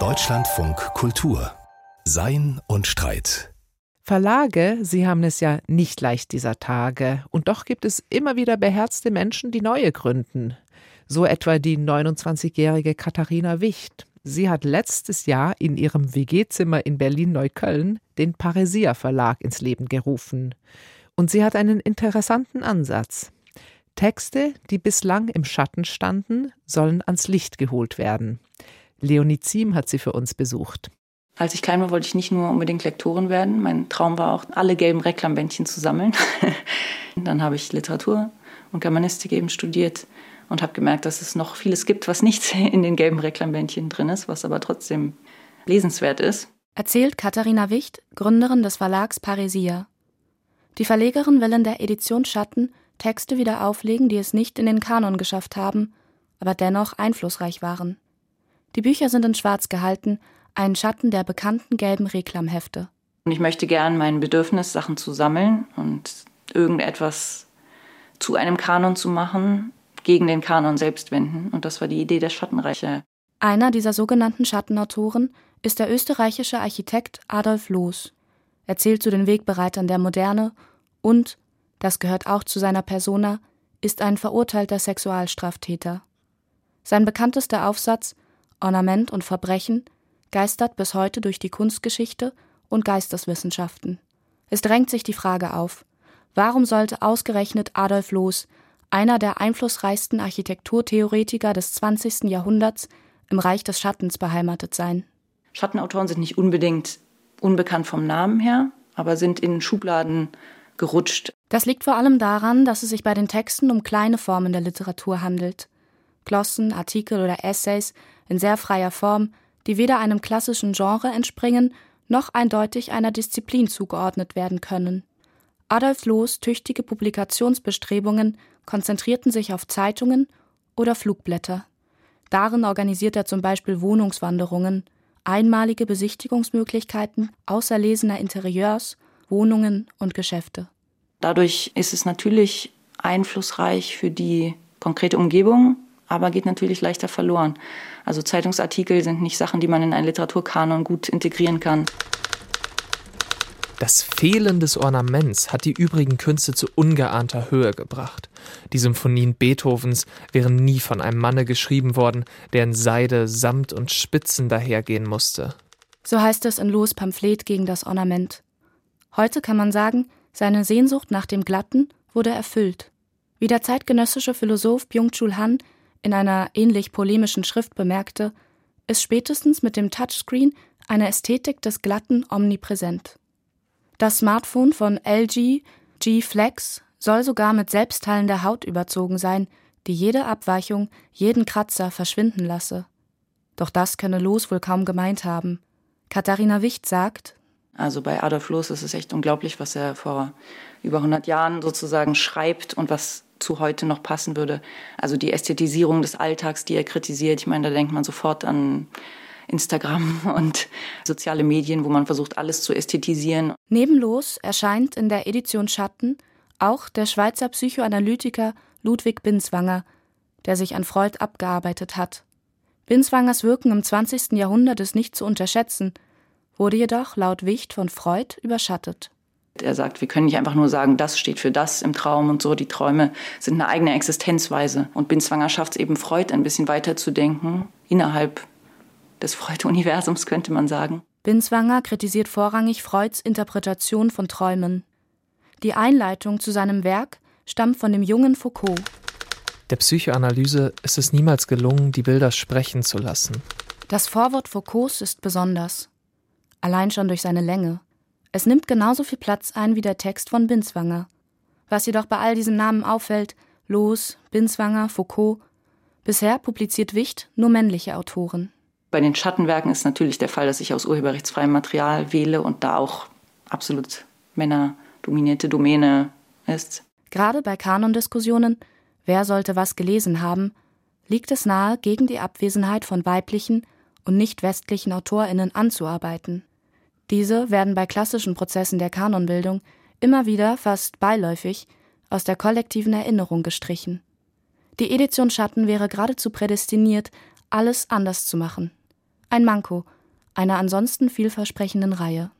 Deutschlandfunk Kultur Sein und Streit Verlage, sie haben es ja nicht leicht dieser Tage, und doch gibt es immer wieder beherzte Menschen, die neue gründen. So etwa die 29-jährige Katharina Wicht. Sie hat letztes Jahr in ihrem WG-Zimmer in Berlin-Neukölln den Paresia Verlag ins Leben gerufen. Und sie hat einen interessanten Ansatz. Texte, die bislang im Schatten standen, sollen ans Licht geholt werden. Leonie Ziem hat sie für uns besucht. Als ich klein war, wollte ich nicht nur unbedingt Lektorin werden. Mein Traum war auch, alle gelben Reklambändchen zu sammeln. Dann habe ich Literatur und Germanistik eben studiert und habe gemerkt, dass es noch vieles gibt, was nicht in den gelben Reklambändchen drin ist, was aber trotzdem lesenswert ist. Erzählt Katharina Wicht, Gründerin des Verlags Paresia. Die Verlegerin will in der Edition Schatten Texte wieder auflegen, die es nicht in den Kanon geschafft haben, aber dennoch einflussreich waren. Die Bücher sind in Schwarz gehalten, ein Schatten der bekannten gelben Reklamhefte. Und ich möchte gern mein Bedürfnis, Sachen zu sammeln und irgendetwas zu einem Kanon zu machen, gegen den Kanon selbst wenden. Und das war die Idee der Schattenreiche. Einer dieser sogenannten Schattenautoren ist der österreichische Architekt Adolf Loos. Er zählt zu den Wegbereitern der Moderne und, das gehört auch zu seiner Persona, ist ein verurteilter Sexualstraftäter. Sein bekanntester Aufsatz Ornament und Verbrechen geistert bis heute durch die Kunstgeschichte und Geisteswissenschaften. Es drängt sich die Frage auf, warum sollte ausgerechnet Adolf Loos, einer der einflussreichsten Architekturtheoretiker des 20. Jahrhunderts, im Reich des Schattens beheimatet sein? Schattenautoren sind nicht unbedingt unbekannt vom Namen her, aber sind in Schubladen gerutscht. Das liegt vor allem daran, dass es sich bei den Texten um kleine Formen der Literatur handelt. Glossen, Artikel oder Essays in sehr freier Form, die weder einem klassischen Genre entspringen, noch eindeutig einer Disziplin zugeordnet werden können. Adolf Loos tüchtige Publikationsbestrebungen konzentrierten sich auf Zeitungen oder Flugblätter. Darin organisiert er zum Beispiel Wohnungswanderungen, einmalige Besichtigungsmöglichkeiten außerlesener Interieurs, Wohnungen und Geschäfte. Dadurch ist es natürlich einflussreich für die konkrete Umgebung, aber geht natürlich leichter verloren. Also Zeitungsartikel sind nicht Sachen, die man in einen Literaturkanon gut integrieren kann. Das Fehlen des Ornaments hat die übrigen Künste zu ungeahnter Höhe gebracht. Die Symphonien Beethovens wären nie von einem Manne geschrieben worden, der in Seide, Samt und Spitzen dahergehen musste. So heißt es in Loos Pamphlet gegen das Ornament. Heute kann man sagen, seine Sehnsucht nach dem Glatten wurde erfüllt. Wie der zeitgenössische Philosoph Byung-Chul Han in einer ähnlich polemischen Schrift bemerkte, ist spätestens mit dem Touchscreen eine Ästhetik des Glatten omnipräsent. Das Smartphone von LG G Flex soll sogar mit selbstheilender Haut überzogen sein, die jede Abweichung, jeden Kratzer verschwinden lasse. Doch das könne Los wohl kaum gemeint haben. Katharina Wicht sagt, also bei Adolf Loos ist es echt unglaublich, was er vor über 100 Jahren sozusagen schreibt und was zu heute noch passen würde. Also die Ästhetisierung des Alltags, die er kritisiert. Ich meine, da denkt man sofort an Instagram und soziale Medien, wo man versucht, alles zu ästhetisieren. Nebenlos erscheint in der Edition Schatten auch der Schweizer Psychoanalytiker Ludwig Binswanger, der sich an Freud abgearbeitet hat. Binswangers Wirken im 20. Jahrhundert ist nicht zu unterschätzen – wurde jedoch laut Wicht von Freud überschattet. Er sagt, wir können nicht einfach nur sagen, das steht für das im Traum und so. Die Träume sind eine eigene Existenzweise. Und Binswanger schafft es eben Freud ein bisschen weiter zu denken, innerhalb des Freud-Universums könnte man sagen. Binswanger kritisiert vorrangig Freuds Interpretation von Träumen. Die Einleitung zu seinem Werk stammt von dem jungen Foucault. Der Psychoanalyse ist es niemals gelungen, die Bilder sprechen zu lassen. Das Vorwort Foucaults ist besonders allein schon durch seine Länge. Es nimmt genauso viel Platz ein wie der Text von Binswanger. Was jedoch bei all diesen Namen auffällt, Loos, Binswanger, Foucault, bisher publiziert Wicht nur männliche Autoren. Bei den Schattenwerken ist natürlich der Fall, dass ich aus urheberrechtsfreiem Material wähle und da auch absolut männerdominierte Domäne ist. Gerade bei Kanondiskussionen, wer sollte was gelesen haben, liegt es nahe, gegen die Abwesenheit von weiblichen und nicht westlichen AutorInnen anzuarbeiten. Diese werden bei klassischen Prozessen der Kanonbildung immer wieder fast beiläufig aus der kollektiven Erinnerung gestrichen. Die Edition Schatten wäre geradezu prädestiniert, alles anders zu machen. Ein Manko einer ansonsten vielversprechenden Reihe.